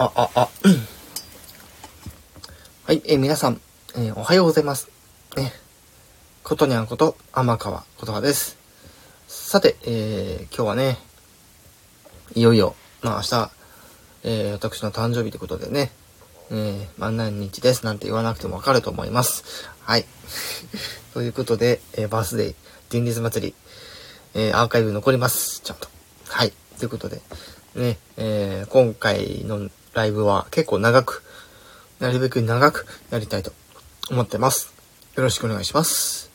あ、あ、あ、はい、えー、皆さん、えー、おはようございます。ね。ことにゃんこと、天川ことはです。さて、えー、今日はね、いよいよ、まあ明日、え、私の誕生日ということでね、えー、まあ何日ですなんて言わなくてもわかると思います。はい。ということで、え、バースデー、前日祭り、え、アーカイブ残ります。ちゃんと。はい。ということで、ね、え、今回のライブは結構長く、なるべく長くやりたいと思ってます。よろしくお願いします。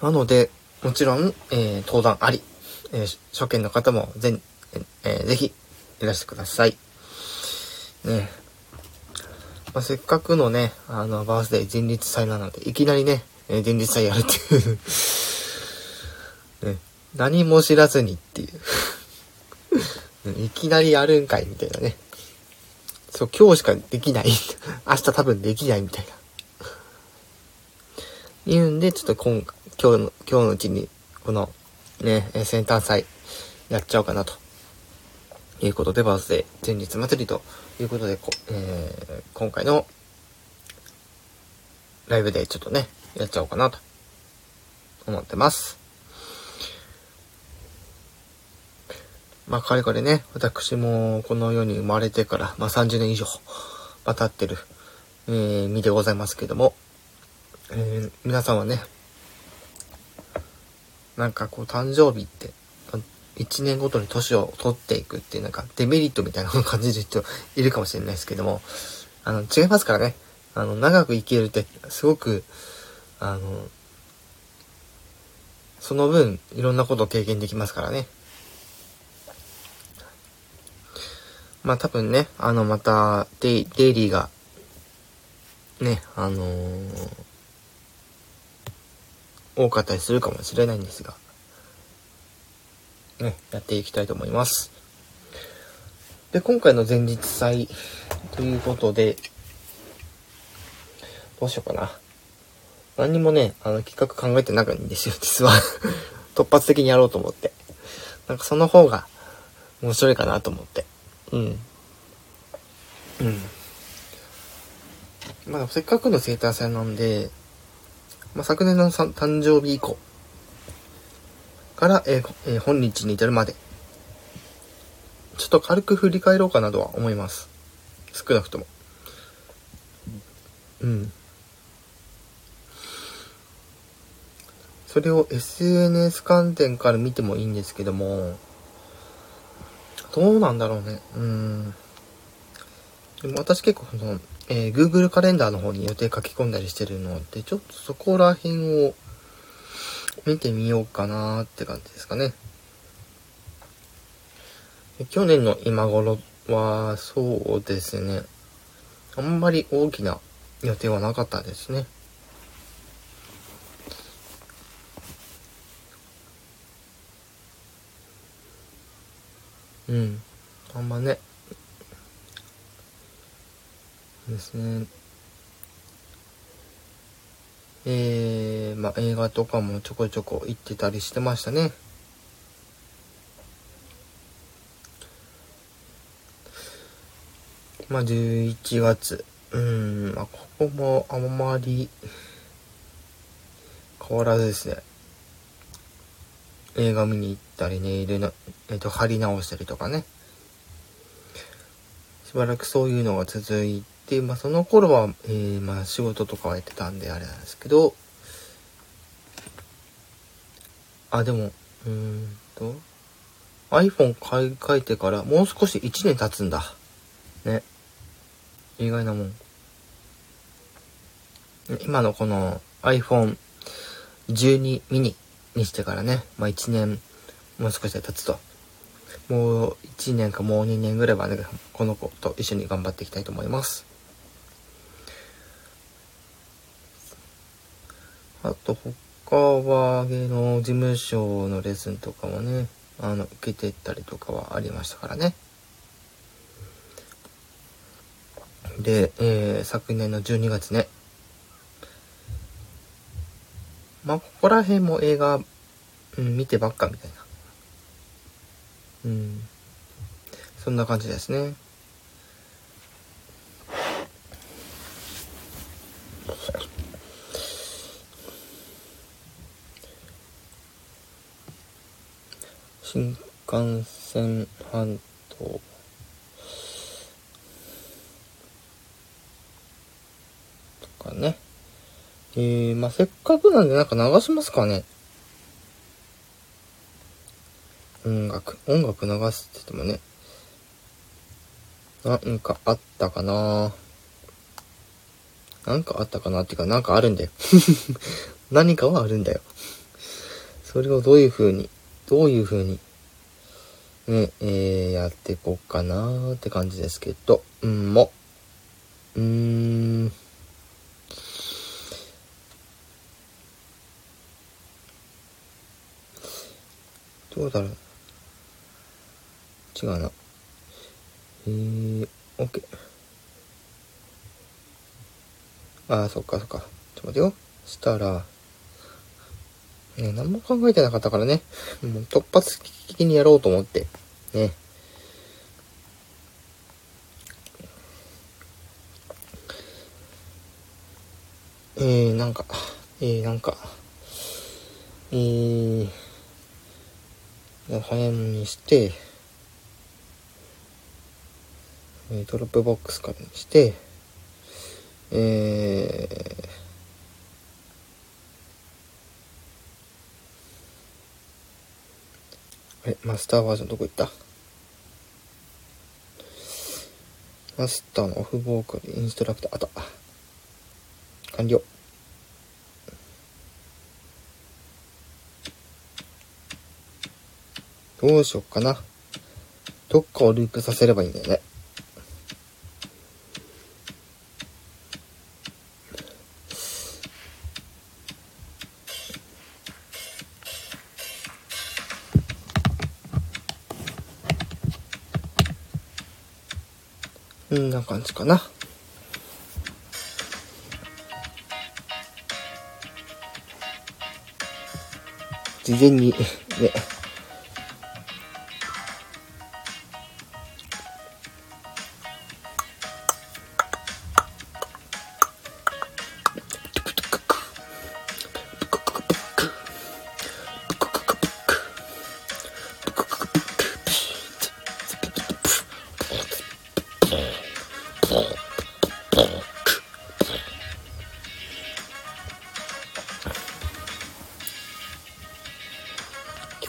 なので、もちろん、えー、登壇あり、えー、初見の方もぜ、えー、ぜひ、いらしてください。ね。まあ、せっかくのね、あの、バースデー前日祭なので、いきなりね、えー、前日祭やるっていう ね、何も知らずにっていういきなりやるんかいみたいなね。そう、今日しかできない。明日多分できないみたいな。言うんで、ちょっと今、今日の、今日のうちに、この、ね、先端祭、やっちゃおうかなと。いうことで、バースデー前日祭りということで、こえー、今回のライブでちょっとね、やっちゃおうかなと思ってます。まあ、かれこれね、私もこの世に生まれてから、まあ、30年以上、ま、経ってる、えー、身でございますけども、えー、皆さんはね、なんかこう、誕生日って、1年ごとに年を取っていくっていうなんかデメリットみたいな感じる人 いるかもしれないですけども、あの、違いますからね。あの、長く生きるってすごく、あの、その分、いろんなことを経験できますからね。まあ多分ね、あの、またデイ、デイリーが、ね、あのー、多かったりするかもしれないんですが、ね、やっていきたいと思います。で、今回の前日祭ということで、どうしようかな。何にもね、あの、企画考えてないんですよ、実は。突発的にやろうと思って。なんかその方が面白いかなと思って。うん。うん。まあ、せっかくの生誕祭なんで、まあ、昨年の誕生日以降から、えーえー、本日に至るまで、ちょっと軽く振り返ろうかなとは思います。少なくとも。うん。それを SNS 観点から見てもいいんですけども、どうなんだろうね。うん。でも私結構その、えー、Google カレンダーの方に予定書き込んだりしてるので、ちょっとそこら辺を見てみようかなって感じですかね。去年の今頃は、そうですね。あんまり大きな予定はなかったですね。うん。あんまね。ですね。えー、まあ、映画とかもちょこちょこ行ってたりしてましたね。まあ、11月。うん、まあ、ここもあんまり変わらずですね。映画見に行ったり、ネイルの、えっ、ー、と、貼り直したりとかね。しばらくそういうのが続いて、まあ、その頃は、えー、まあ、仕事とかはやってたんであれなんですけど、あ、でも、うーんと、iPhone 買い替えてからもう少し1年経つんだ。ね。意外なもん。今のこの iPhone 12 mini にしてからね、まあ1年もう少しで経つと。もう1年かもう2年ぐらいはね、この子と一緒に頑張っていきたいと思います。あと他は芸能事務所のレッスンとかもね、あの、受けてったりとかはありましたからね。で、えー、昨年の12月ね、まあ、ここら辺も映画、うん、見てばっかみたいな。うん。そんな感じですね。新幹線半島。とかね。えー、まあ、せっかくなんでなんか流しますかね。音楽、音楽流すって言ってもね。なんかあったかななんかあったかなっていうか、なんかあるんだよ。何かはあるんだよ。それをどういう風に、どういう風に、ね、えー、やっていこうかなーって感じですけど、うんも、うーん、どうだろう。違うな。えー、OK。ああ、そっかそっか。ちょっと待てよ。したら、ね、何も考えてなかったからね。もう突発的にやろうと思って。ね。えー、なんか、えー、なんか、えー、早めにして、えドロップボックスからにして、えー、え、マスターバージョンどこ行った？マスターのオフボーカルインストラクター、あった。完了。どうしよっかな。どっかをループさせればいいんだよね。こんな感じかな。事前に、ね、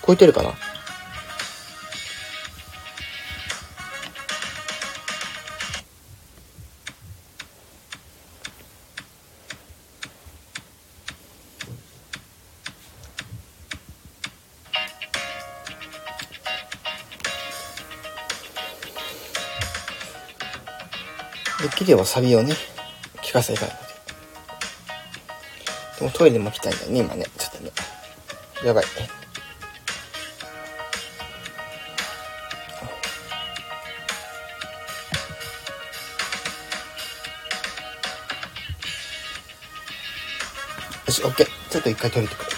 こえてるかな？できればサビをね、聞かせたいので。でもトイレも来たいんだよね、今ね。ちょっとね。やばい。し、OK。ちょっと一回取れてくる。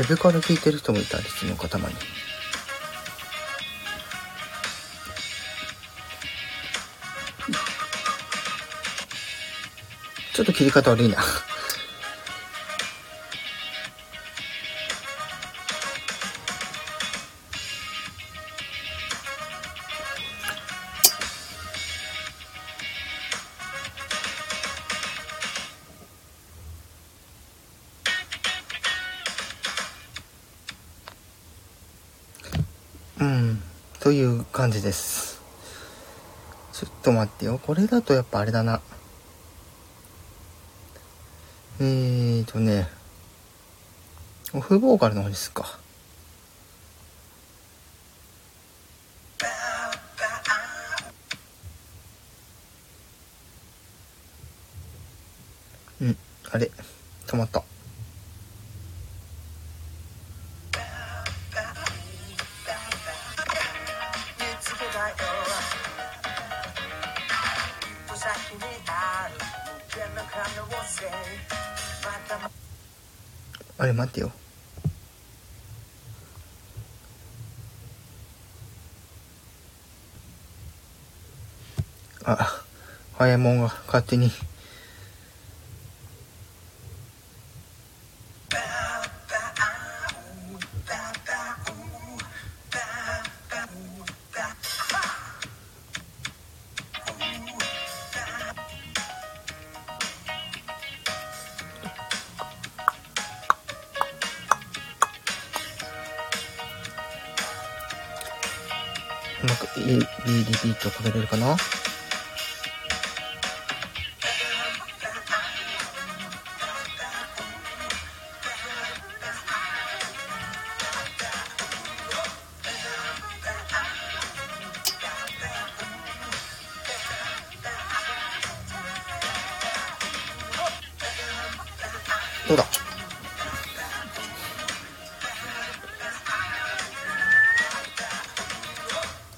ウェブから聞いてる人もいたりするのか、たまに。ちょっと切り方悪いな。感じです。ちょっと待ってよ。これだとやっぱあれだな。えーとね、オフボーカルの方にすっか。うん、あれ、止まった。れ待ってよ。あ早いもんが勝手に。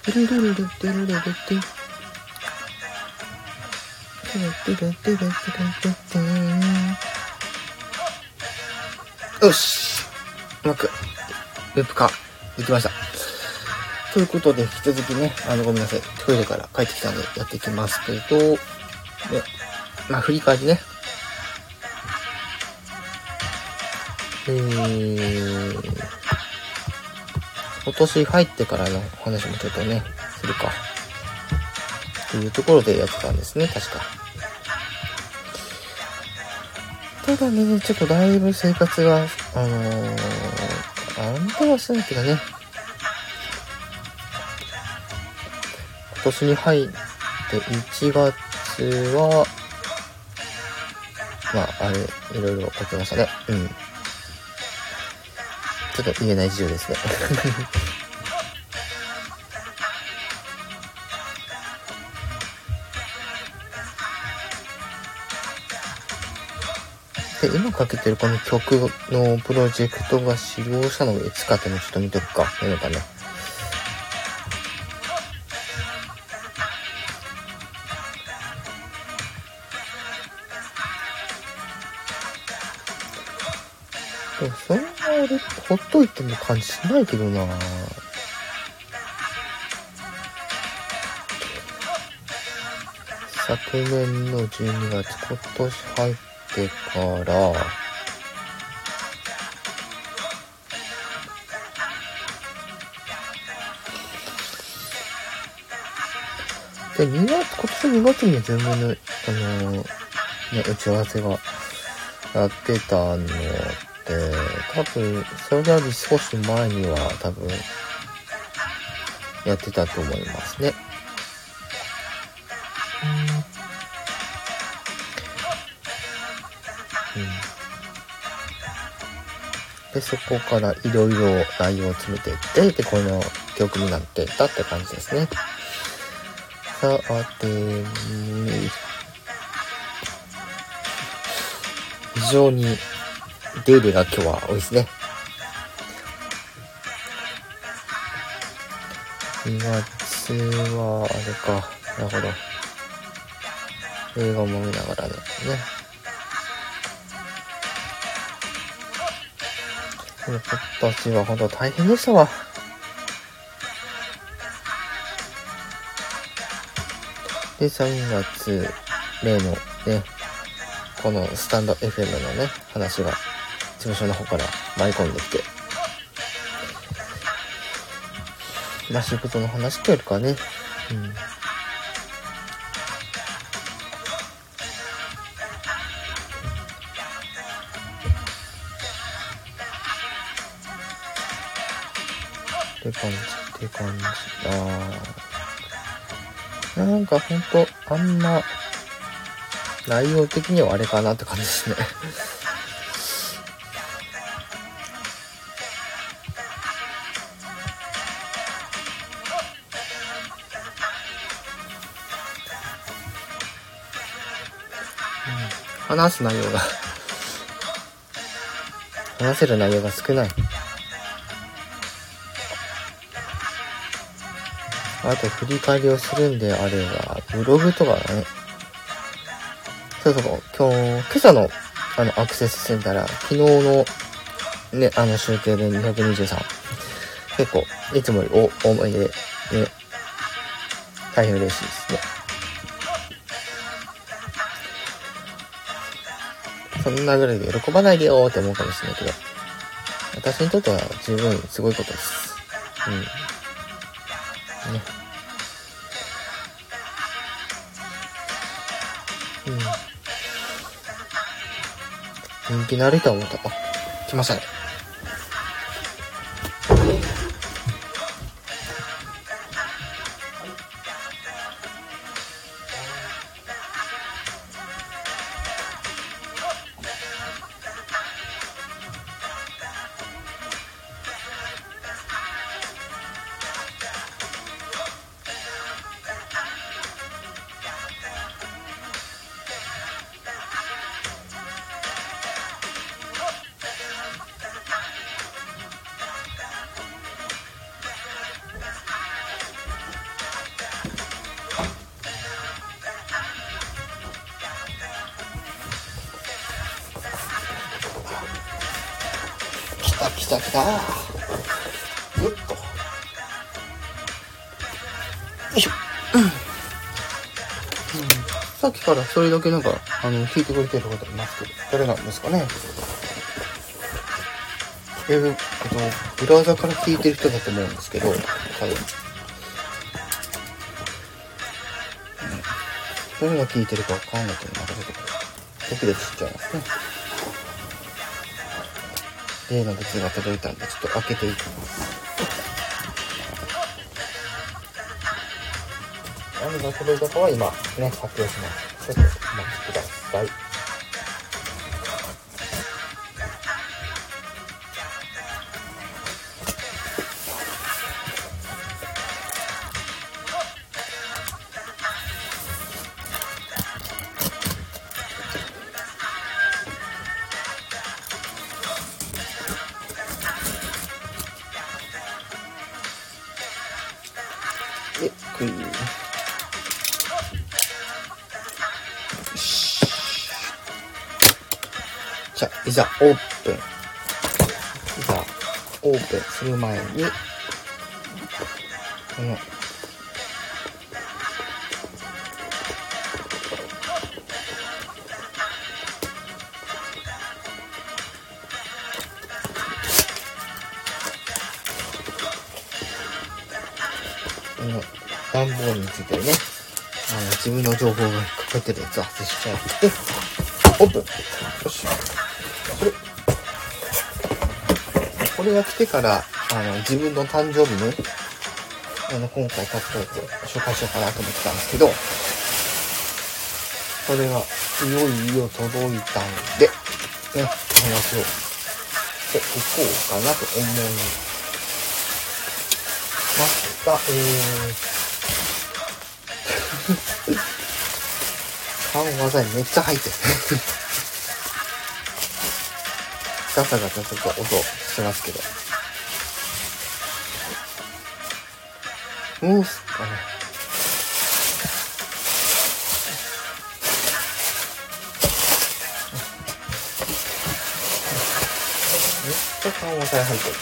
ルレレレルルルレレルルルテレルルルレテよしうまくループ化できましたということで引き続きねあのごめんなさいトイレから帰ってきたのでやっていきますけどでまあ振り返りねえー今年入ってからの話もちょっとね、するか。っていうところでやってたんですね、確か。ただね、ちょっとだいぶ生活が、あのー、安定はしてないけどね。今年に入って1月は、まあ、あれ、いろいろ起きましたね。うん。ちょっと言えない事情ですね。で、今かけてるこの曲のプロジェクトが使用したのがいつかってもちょっと見とくか。いいのかね。ほっといても感じしないけどな。昨年の12月、今年入ってから、で、2月、今年2月に全部の、あのね、打ち合わせがやってたの。で、多分、それより少し前には多分、やってたと思いますね。うん。で、そこからいろいろ内容を詰めていって、で、この曲になっていったって感じですね。さあて、非常に出入りが今日は多いですね。2月は、あれか。なるほど。映画も見ながらね。今年は本当大変でしたわ。で、3月、例のね、このスタンド FM のね、話が事務所の方から舞い込んできて、まあ仕事の話というかね、うん。って感じ、って感じ。ああ。なんかほんと、あんま、内容的にはあれかなって感じですね話す内容が話せる内容が少ない。あと振り返りをするんであれば、ブログとかね、そうそう、今日、今朝の、あの、アクセスしてみたら、昨日の、ね、あの集計で223。結構、いつもより多めで、ね、大変嬉しいですね。そんなぐらいで喜ばないでよって思うかもしれないけど、私にとっては十分すごいことです。うん。ね。うん。人気のある人は思った。あ、来ましたね。た来た。ぐっと。よいしょ。うん。さっきからそれだけなんか、あの、聞いてくれてる方いますけど、誰なんですかね。えー、あの、ブラウザから聞いてる人だと思うんですけど、多分。誰が聞いてるかわかんないけど、なんかちょっと、ドキドキしちゃいますね。例の物が届いたんで、ちょっと開けていきます。何が届いたかは今、ね、発表します。ちょっとお待ちください。いざオープン。いざオープンする前に、この、この段ボールについてね、あの、自分の情報が書かれてるやつを外しちゃって、オープンよし。これが来てから、あの、自分の誕生日ね、あの、今回買ったやつを紹介しようかなと思ってたんですけど、それが、いよいよ届いたんで、ね、お話をしていこうかなと思いました。えー、顔技にめっちゃ入ってる。ガサガサちょっと音してますけど。どうすかね。めっちゃ顔も大入ってる。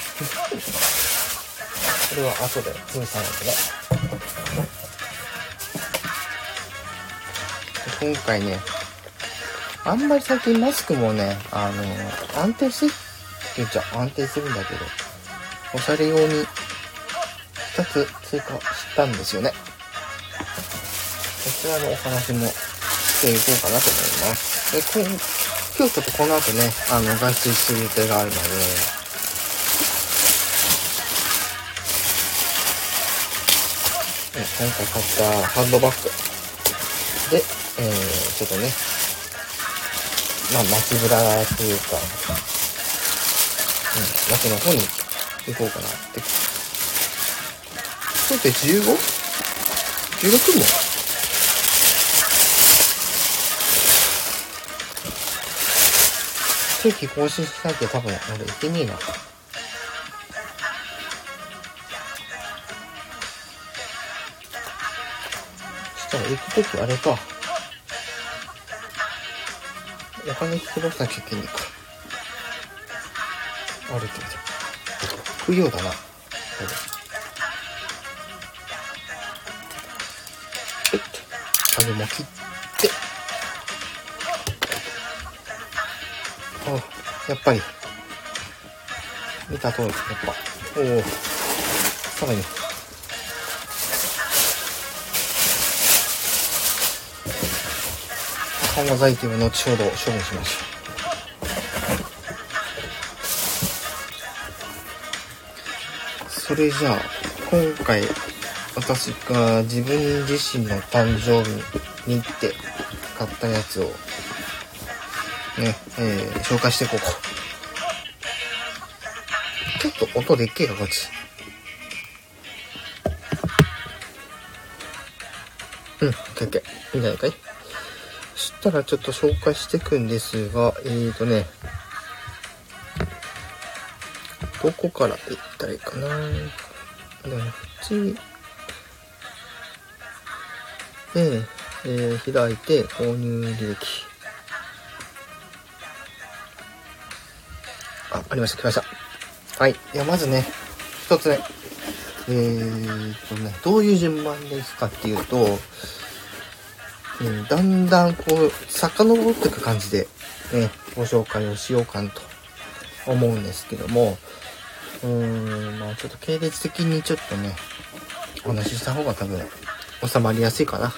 これは後で封鎖なんけど。今回ね、あんまり最近マスクもね、あの、安定してって言っちゃ安定するんだけど、おしゃれ用に2つ追加したんですよね。こちらのお話もしていこうかなと思います。で、今今日ちょっとこの後ね、あの、外出する予定があるので、今回買ったハンドバッグで、えー、ちょっとね、まあ、街ぶらというか、うん、街の方に行こうかなって。そうって 15?16 も？定期更新しなきゃ多分俺行けねえな。そしたら行くときあれか。金引き出さなきゃいけねえか。ある程度。不要だな。えっと、種も切って。あ、やっぱり。見た通り、やっぱ。おお。さらに。緩和剤というのを後ほど処分しましょう。それじゃあ、今回、私が自分自身の誕生日に行って買ったやつを、ね、えー、紹介していこうか。ちょっと音でっけえか、こっち。うん、オッケーオッケー。いいんじゃないかい？したらちょっと紹介していくんですが、えーとね、どこから行ったらいいかな？でも、こっち、で、えー、開いて購入履歴。あ、ありました、来ました。はい。では、まずね、一つ目。えーとね、どういう順番でいくかっていうと、うん、だんだんこう、遡っていく感じで、ね、ご紹介をしようかなと思うんですけども、うーん、まあちょっと系列的にちょっとね、お話しした方が多分収まりやすいかな。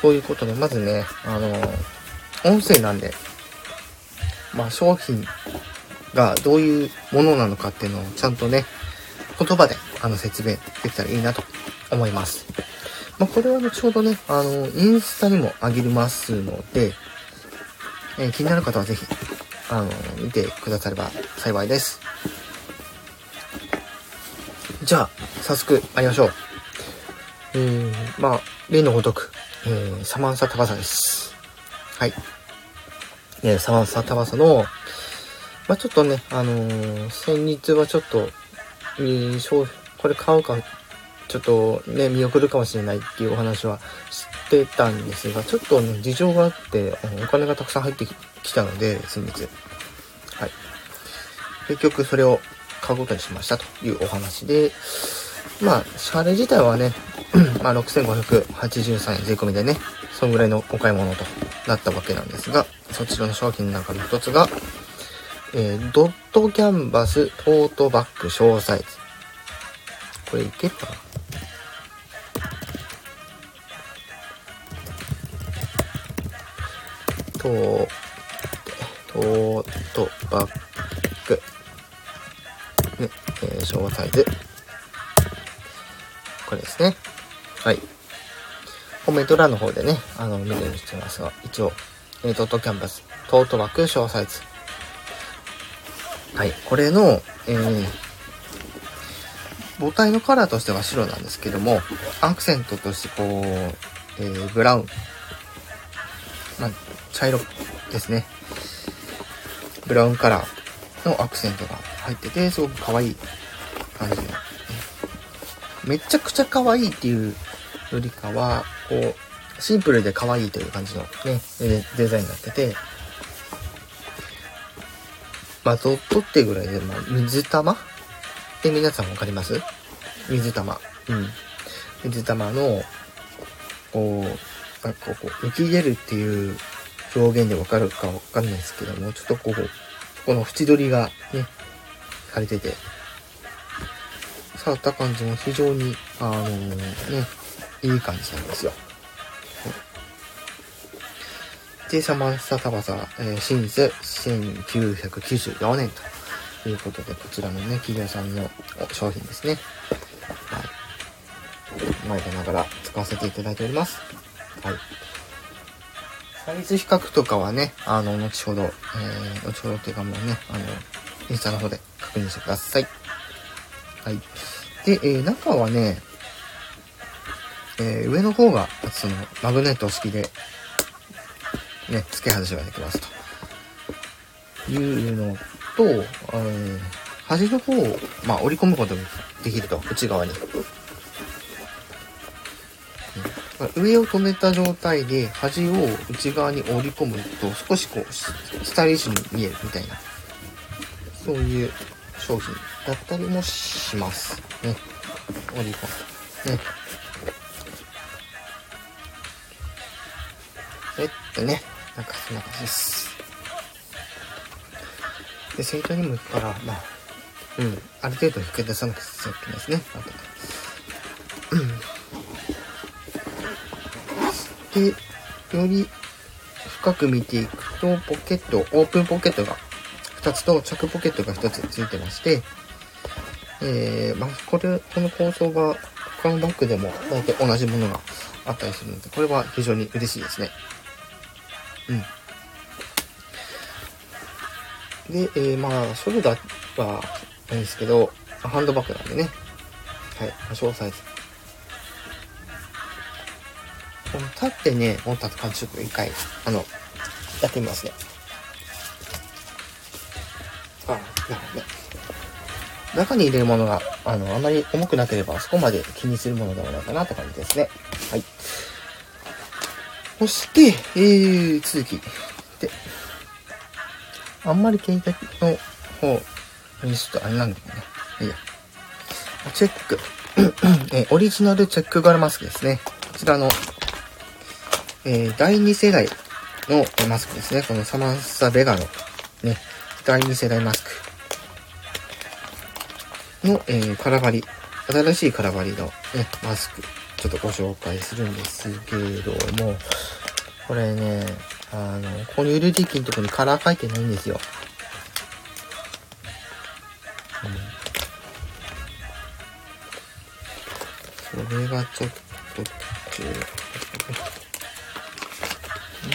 ということで、まずね、あの、音声なんで、まあ商品がどういうものなのかっていうのをちゃんとね、言葉であの説明できたらいいなと思います。まあ、これは後ほどね、あの、インスタにもあげますので、えー、気になる方はぜひ、あの、見てくだされば幸いです。じゃあ、早速、参りましょう。えー、まあ、例のごとく、えー、サマンサタバサです。はい。えー、サマンサタバサの、まあ、ちょっとね、あのー、先日はちょっと、えー、これ買うかちょっとね、見送るかもしれないっていうお話はしてたんですが、ちょっとね、事情があって、お金がたくさん入ってきたので、先日。はい。結局それを買うことにしましたというお話で、まあ、シャレ自体はね、まあ、6583円税込みでね、そんぐらいのお買い物となったわけなんですが、そちらの商品の中の一つが、えー、ドットキャンバストートバッグ小サイズ。これいけるかな？トー、トートバッグ。ね、えー、小サイズ。これですね。はい。コメント欄の方でね、あの、見れるしてますが、一応、えー、トートキャンバス、トートバッグ小サイズ。はい。これの、えー、母体のカラーとしては白なんですけども、アクセントとしてこう、えー、ブラウン。茶色ですね。ブラウンカラーのアクセントが入ってて、すごく可愛い感じの、めちゃくちゃ可愛いっていうよりかは、こう、シンプルで可愛いという感じのね、デザインになってて、まあ、ドットってぐらいで、まあ、水玉？って皆さんわかります？水玉。うん。水玉の、こう、なんかこう、浮き出るっていう表現でわかるかわかんないですけども、ちょっとこう、この縁取りがね、されてて、触った感じも非常に、あのー、ね、いい感じなんですよ。で、サマンサタバサ、えー、シンズ1994年ということで、こちらのね、企業さんの商品ですね。はい。前でながら使わせていただいております。はい。サイズ比較とかはね、あの、後ほど、えー、後ほどっていうかもうね、あの、インスタの方で確認してください。はい。で、えー、中はね、えー、上の方が、その、マグネット式で、ね、付け外しができますと。いうのと、えー、端の方を、まあ、折り込むことができると、内側に。上を止めた状態で端を内側に折り込むと少しこうスタイリッシュに見えるみたいな。そういう商品だったりもします。ね折り込む。ねえっとね。なんかそんな感じです。で生徒にも行くからまあうん。ある程度引き出さなくちゃいけないですね。あとで、より深く見ていくと、ポケット、オープンポケットが2つと着ポケットが1つついてまして、えー、まあ、これ、この構想が他のバッグでも大体同じものがあったりするので、これは非常に嬉しいですね。うん。で、えー、まあ、ショルダーはないんですけど、ハンドバッグなんでね。はい、小サイズ。立ってね、持った感じちょっと一回、あの、やってみますね。あ、なるほどね。中に入れるものが、あの、あまり重くなければ、そこまで気にするものではないかなって感じですね。はい。そして、えー、続き。で、あんまり携帯の方にちょっとあれなんだよね。いいや。チェック。えオリジナルチェックガルマスクですね。こちらのえー、第2世代のマスクですね。このサマンサ・ベガのね、第2世代マスク。の、えー、カラバリ、新しいカラバリの、ね、マスク、ちょっとご紹介するんですけれども、これね、あの、ここに LD キーのとこにカラー書いてないんですよ。うん、それがちょっと、よ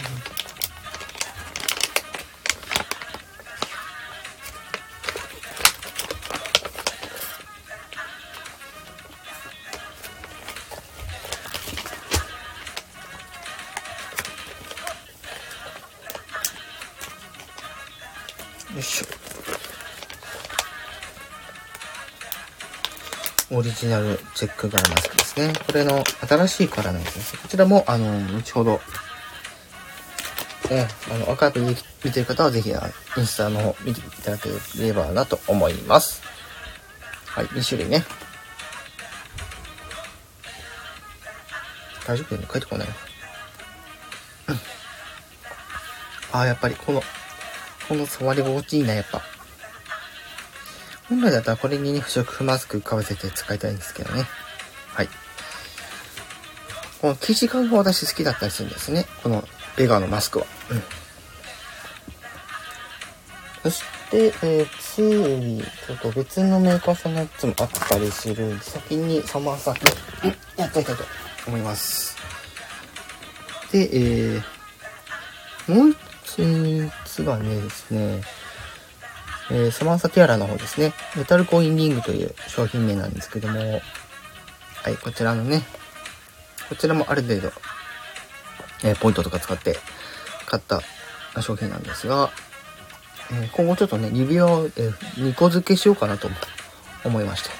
いしょ。オリジナルチェック柄マスクですね。これの新しいカラーなんですね。こちらも、あの、後ほど、ね、あの、アーカイブ見てる方はぜひ、インスタの方見ていただければなと思います。はい、2種類ね。大丈夫。帰ってこない。うん。ああ、やっぱりこのこの触り心地いいな、やっぱ。本来だったらこれにね、不織布マスクかぶせて使いたいんですけどね。はい。この生地感が私好きだったりするんですね。このベガのマスクは。うん。そして、えー、次、ちょっと別のメーカーさんのやつもあったりするんで、先にサマーサーやっていきたいと思います。で、えー、もう一つがねですね、えー、サマンサティアラの方ですね、メタルコインリングという商品名なんですけども、はい、こちらのね、こちらもある程度、えポイントとか使って買った商品なんですが、え今後ちょっとね、指輪を、え2個付けしようかなと思いまして。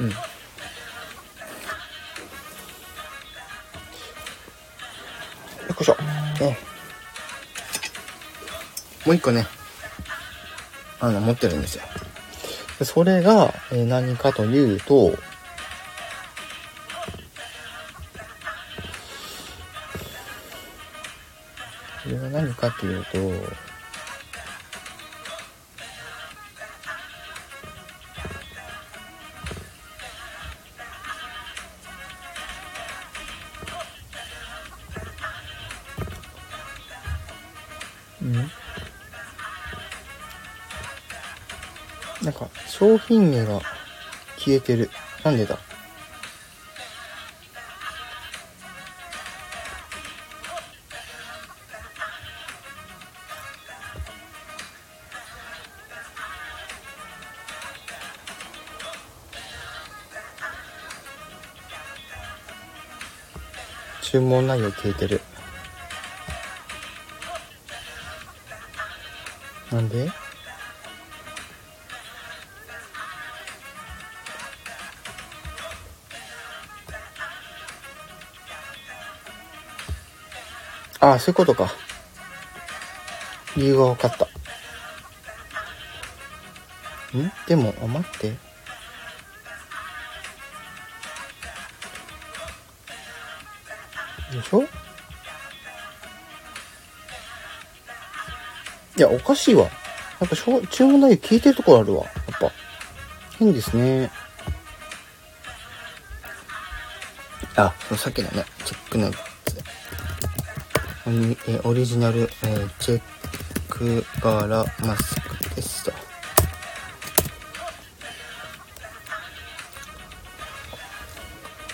うん。よっこしょ。ね。もう一個ね、あの、持ってるんですよ。それが、え何かというと、かというと、うん？なんか、商品名が消えてる。なんでだ？注文内容消えてる。なんで？ああ、そういうことか。理由が分かった。ん？でも、あ、待って。しょ？いや、おかしいわ。やっぱ、注文内容聞いてるところあるわ。やっぱ。変ですね。あ、さっきのね、チェックのえオリジナル、えー、チェック柄マス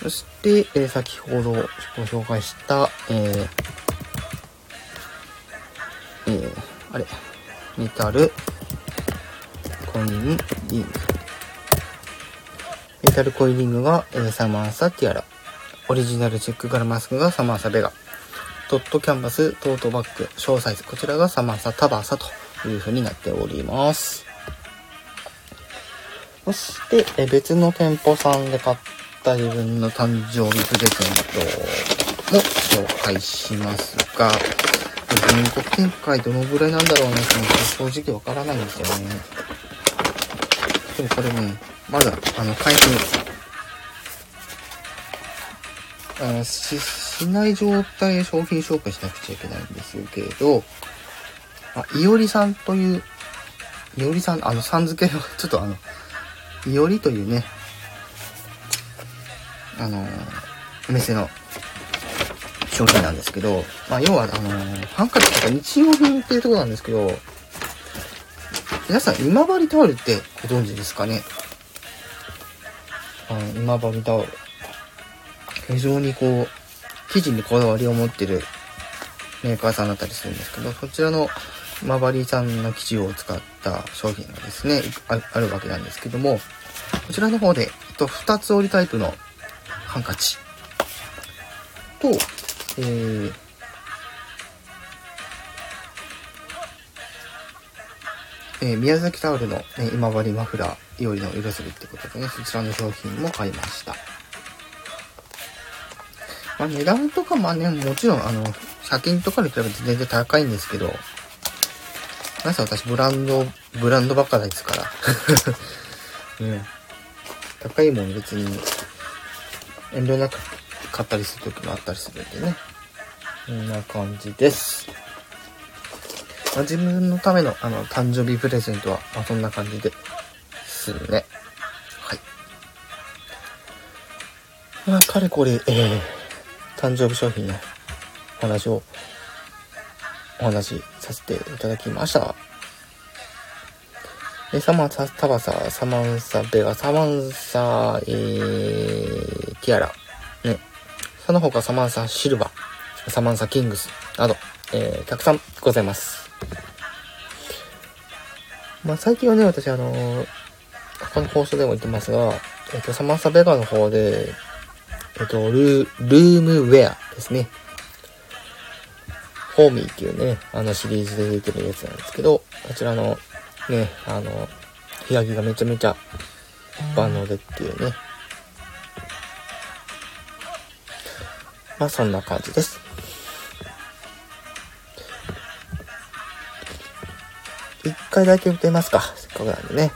そして、えー、先ほどご紹介した、えー、えー、あれ、メタル、コインリング。メタルコインリングが、えー、サマンサティアラ。オリジナルチェック柄マスクがサマンサベガ。ドットキャンバス、トートバッグ、小サイズ。こちらがサマンサ、タバサという風になっております。そして、え別の店舗さんで買った自分の誕生日プレゼントも紹介しますが、全国展開どのぐらいなんだろうなって正直わからないんですよね。でもこれね、まだ、あの、開封、あし、しない状態で商品紹介しなくちゃいけないんですけど、あ、いおりさんという、いおりさん、あの、さん付けの、ちょっとあの、いおりというね、あの、お店の商品なんですけど、まあ、要は、あの、ハンカチとか日用品っていうとこなんですけど、皆さん、今治タオルってご存知ですかね？あの今治タオル。非常にこう、生地にこだわりを持ってるメーカーさんだったりするんですけど、そちらのマバリーさんの生地を使った商品がですね、あるわけなんですけども、こちらの方で、えっと、2つ折りタイプのハンカチと、えー、えー、宮崎タオルの、ね、今治マフラーよりの色するってことでね、そちらの商品も買いました。まあ、値段とかまあね、もちろんあの、100均とかに比べて全然高いんですけど、なんせ私ブランド、ブランドばっかですから。う ん。高いもん別に遠慮なく買ったりする時もあったりするんでね。こんな感じです。まあ、自分のためのあの誕生日プレゼントは、まあ、そんな感じですね。はい。まあ、かれこれ、えー誕生日商品のお話をお話しさせていただきました。えサマンサタバサ、サマンサベガ、サマンサ、えー、ティアラ、ね。その他サマンサシルバ、サマンサキングスなど、えー、たくさんございます。まあ、最近はね、私あのー、他の放送でも言ってますが、えっ、ー、と、サマンサベガの方で、えっと、ルー、ルームウェアですね。ホーミーっていうね、あのシリーズで出てるやつなんですけど、こちらのね、あの、日焼けがめちゃめちゃ万能でっていうね。まあそんな感じです。一回だけ打てますか。せっかくなんでね。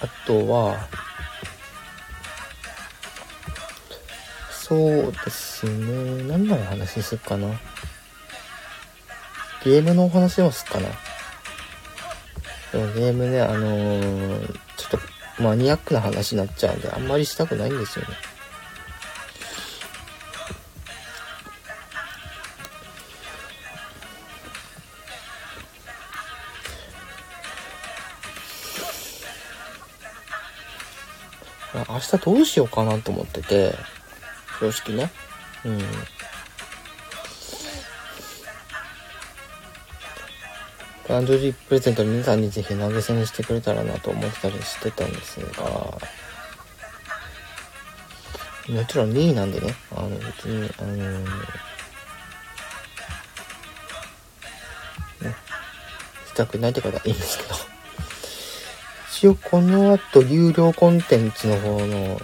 あとは、そうですね。何のお話するかな。ゲームのお話をするかな。でもゲームね、あのー、ちょっとマニアックな話になっちゃうんで、あんまりしたくないんですよね。明日どうしようかなと思ってて、正直ね。うん。誕生日プレゼント皆さんにぜひ投げ銭してくれたらなと思ってたりしてたんですが、もちろん2位なんでね、あの別に、あのー、ね、したくないって方はいいんですけど、一応この後有料コンテンツの方の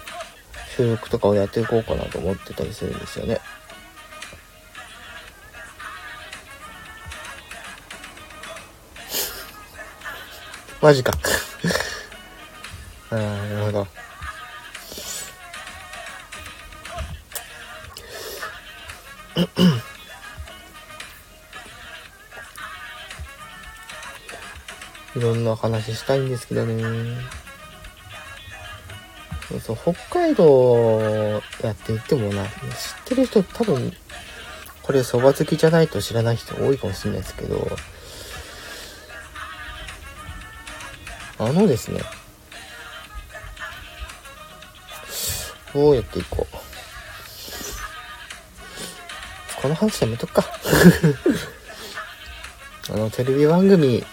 収録とかをやっていこうかなと思ってたりするんですよね。マジか。ああ、なるほど。いろんな話したいんですけどね。そうそう、北海道やって言ってもな、知ってる人多分、これ蕎麦好きじゃないと知らない人多いかもしれないですけど、あのですね、どうやっていこう。この話やめとくか。あの、テレビ番組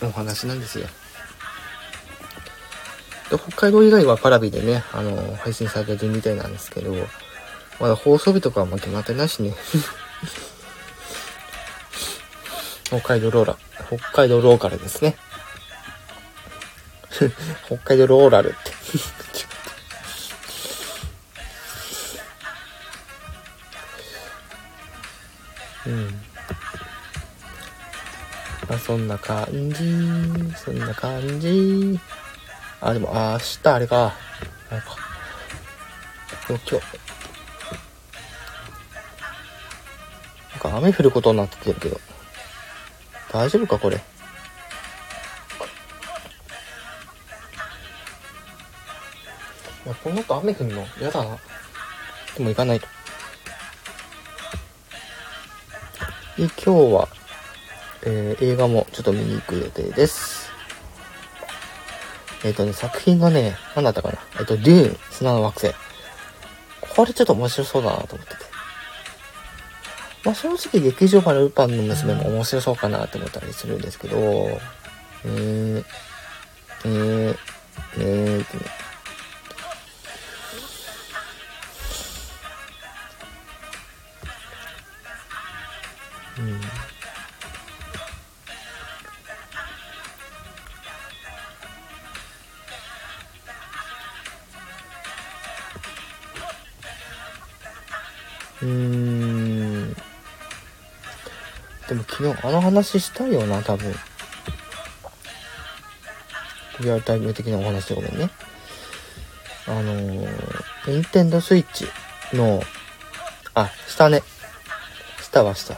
のお話なんですよ。で北海道以外はパラビでね、あの、配信されてるみたいなんですけど、まだ放送日とかは決まってないしね。北海道ローラ、北海道ローカルですね。北海道ローラルって うん。まあ、そんな感じ、そんな感じ。あ、でも、あ、明日あれか。あれか。今日、なんか雨降ることになってるけど。大丈夫か、これ。いや、この後雨降るの嫌だな。でも行かないと。で、今日は、えー、映画もちょっと見に行く予定です。えっ、ー、とね、作品がね、何だったかな。えっ、ー、と、デューン、砂の惑星。これちょっと面白そうだなと思ってて。まあ正直劇場版ルパンの娘も面白そうかなって思ったりするんですけど、えー、えー、話したよな、多分。リアルタイム的なお話でごめんね。あのー、ニンテンドスイッチの、あ、下ね。下は下。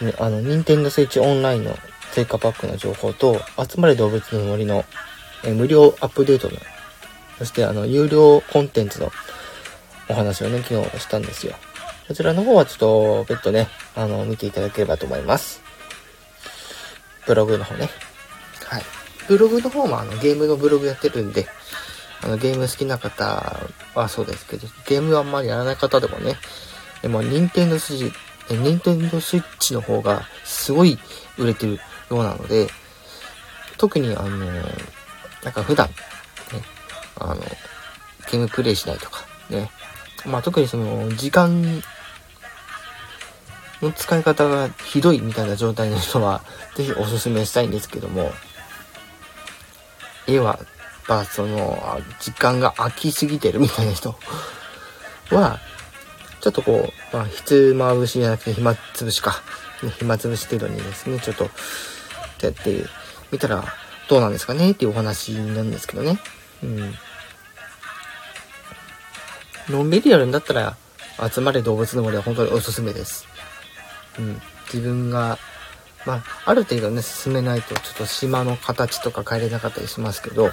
ね、あの、ニンテンドスイッチオンラインの追加パックの情報と、集まれ動物の森の、え無料アップデートの、そしてあの、有料コンテンツのお話をね、昨日したんですよ。こちらの方はちょっと別途ね、あの、見ていただければと思います。ブログの方ね。はい。ブログの方もあの、ゲームのブログやってるんで、あの、ゲーム好きな方はそうですけど、ゲームはあんまりやらない方でもね、でも、ニンテンドスイッチ、ニンテンドスイッチの方がすごい売れてるようなので、特にあの、なんか普段、ね、あの、ゲームプレイしないとか、ね、まあ特にその、時間の使い方がひどいみたいな状態の人は、ぜひおすすめしたいんですけども、絵はぱその、時間が空きすぎてるみたいな人 は、ちょっとこう、まあ、ひつまぶしじゃなくて暇つぶしか。暇つぶし程度にですね、ちょっと、やってみたらどうなんですかねっていうお話なんですけどね。うん。のんびりやるんだったら、集まれ動物の森は本当におすすめです。うん。自分が、まあ、ある程度ね、進めないと、ちょっと島の形とか変えれなかったりしますけど、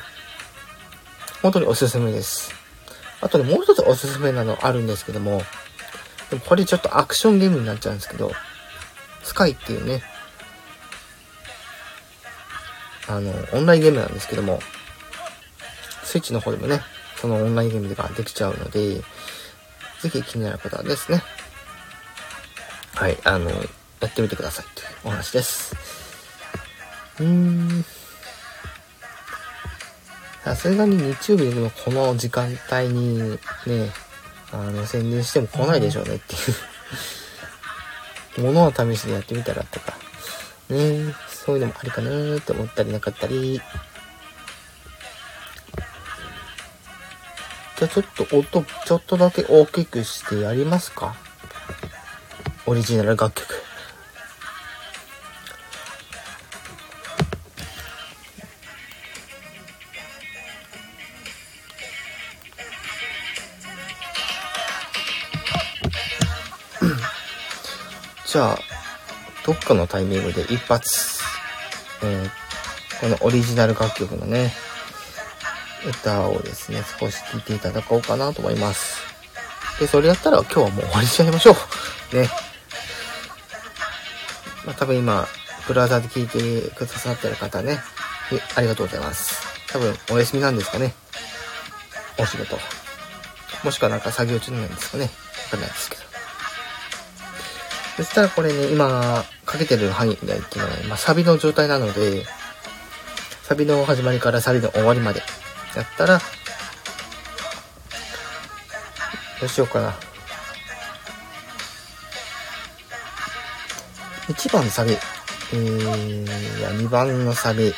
本当におすすめです。あとね、もう一つおすすめなのあるんですけども、でもこれちょっとアクションゲームになっちゃうんですけど、スカイっていうね、あの、オンラインゲームなんですけども、スイッチの方でもね、そのオンラインゲームができちゃうので、ぜひ気になる方はですね、はい、あの、やってみてくださいというお話です。うーん。さすがに日曜日のこの時間帯にね、あの、宣伝しても来ないでしょうねっていう。ものを試しでやってみたらとか、ね、そういうのもありかなーって思ったりなかったり、じゃあちょっと音、ちょっとだけ大きくしてやりますかオリジナル楽曲。じゃあ、どっかのタイミングで一発、えー、このオリジナル楽曲のね、歌をですね、少し聴いていただこうかなと思います。で、それやったら今日はもう終わりしちゃいましょう。ね。多分今、ブラウザで聞いてくださってる方ね、ありがとうございます。多分お休みなんですかね。お仕事。もしくはなんか作業中なんですかね。わかんないですけど。そしたらこれね、今、かけてる範囲でっていうのは、まあ、サビの状態なので、サビの始まりからサビの終わりまでやったら、どうしようかな。1番のサビ。えー、いや、2番のサビ。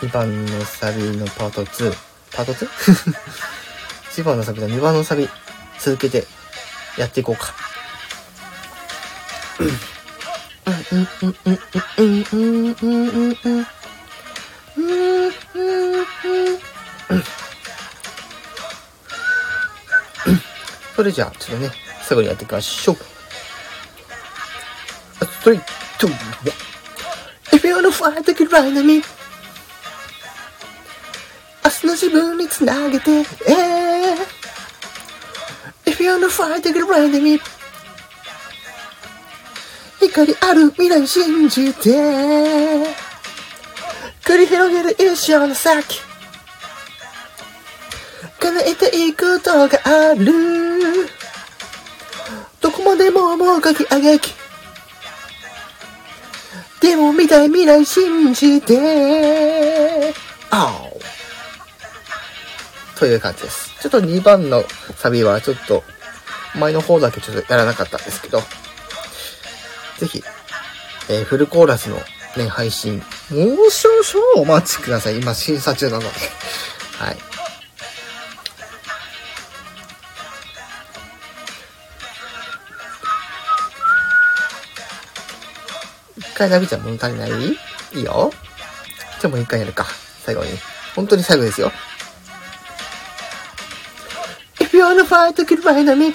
2番のサビのパート2。パート 2?1 番のサビと2番のサビ、続けてやっていこうか。うん。うんうんうんうんうんうんうんうんうんそれじゃあ、ちょっとね、最後にやっていきましょう。3、2、1。If you wanna fight, take it right at me. 明日の自分につなげて、えー、If you wanna fight, take it right at me. 光ある未来信じて繰り広げる一生の先叶えていくことがあるでももう書き上げきでも見たい未来信じてあおという感じです。ちょっと2番のサビはちょっと前の方だけちょっとやらなかったんですけど、ぜひ、えー、フルコーラスのね、配信、もう少々お待ちください。今審査中なので。はい。一回ナビちゃん物足りないいいよ。じゃあもう一回やるか。最後に。本当に最後ですよ。If you wanna fight, get right on me.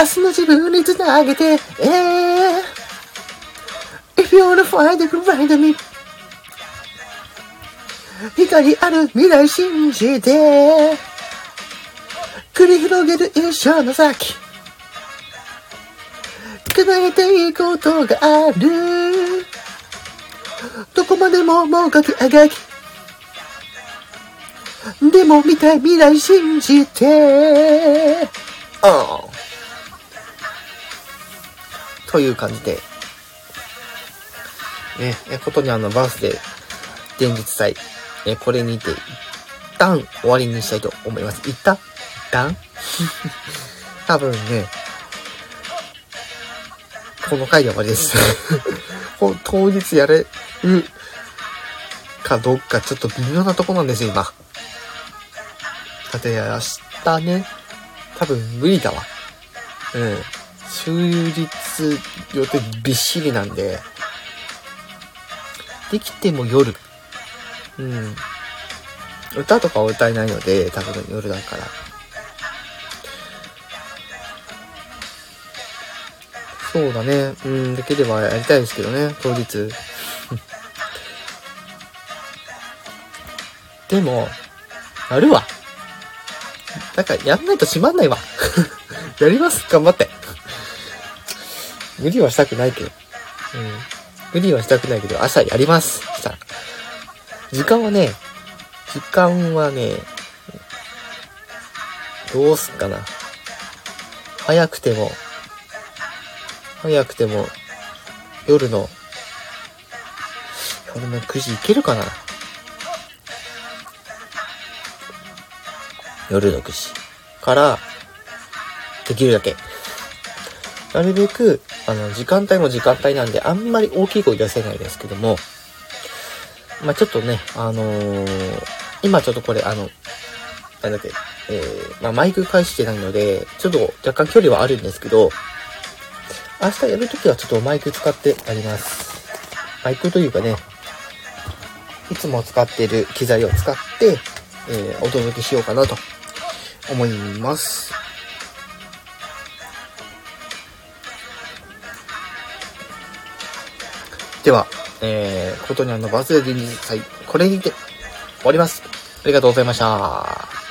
明日の自分につなげて、えー、If you wanna find it, find me 光ある未来信じて繰り広げる一生の先叶えていくことがある。どこまでももう書きあがき。でも見たい未来信じて、oh. という感じで、ね、えことにあの、バースデー、前日祭、え、これにて、一旦終わりにしたいと思います。一旦？一旦？多分ね、この回で終わりです。当日やれるかどうかちょっと微妙なとこなんですよ、今。だって明日ね、多分無理だわ。うん。終日予定びっしりなんで、できても夜。うん。歌とかは歌えないので、多分夜だから。そうだね。うん、できればやりたいですけどね、当日。でも、やるわ。なんか、やんないとしまんないわ。やります。頑張って。無理はしたくないけど。うん。無理はしたくないけど、朝やります。したら。時間はね、時間はね、どうすっかな。早くても、早くても、夜の、夜の9時いけるかな？夜の9時から、できるだけ。なるべく、あの、時間帯も時間帯なんで、あんまり大きい声出せないですけども、まあ、ちょっとね、あのー、今ちょっとこれ、あの、なんだっけ、えー、まあ、マイク返してないので、ちょっと若干距離はあるんですけど、明日やるときはちょっとマイク使ってあります。マイクというかね、いつも使っている機材を使って、えー、お届けしようかなと思います。では、えー、ことにゃんのバースデー現実祭、これにて終わります。ありがとうございました。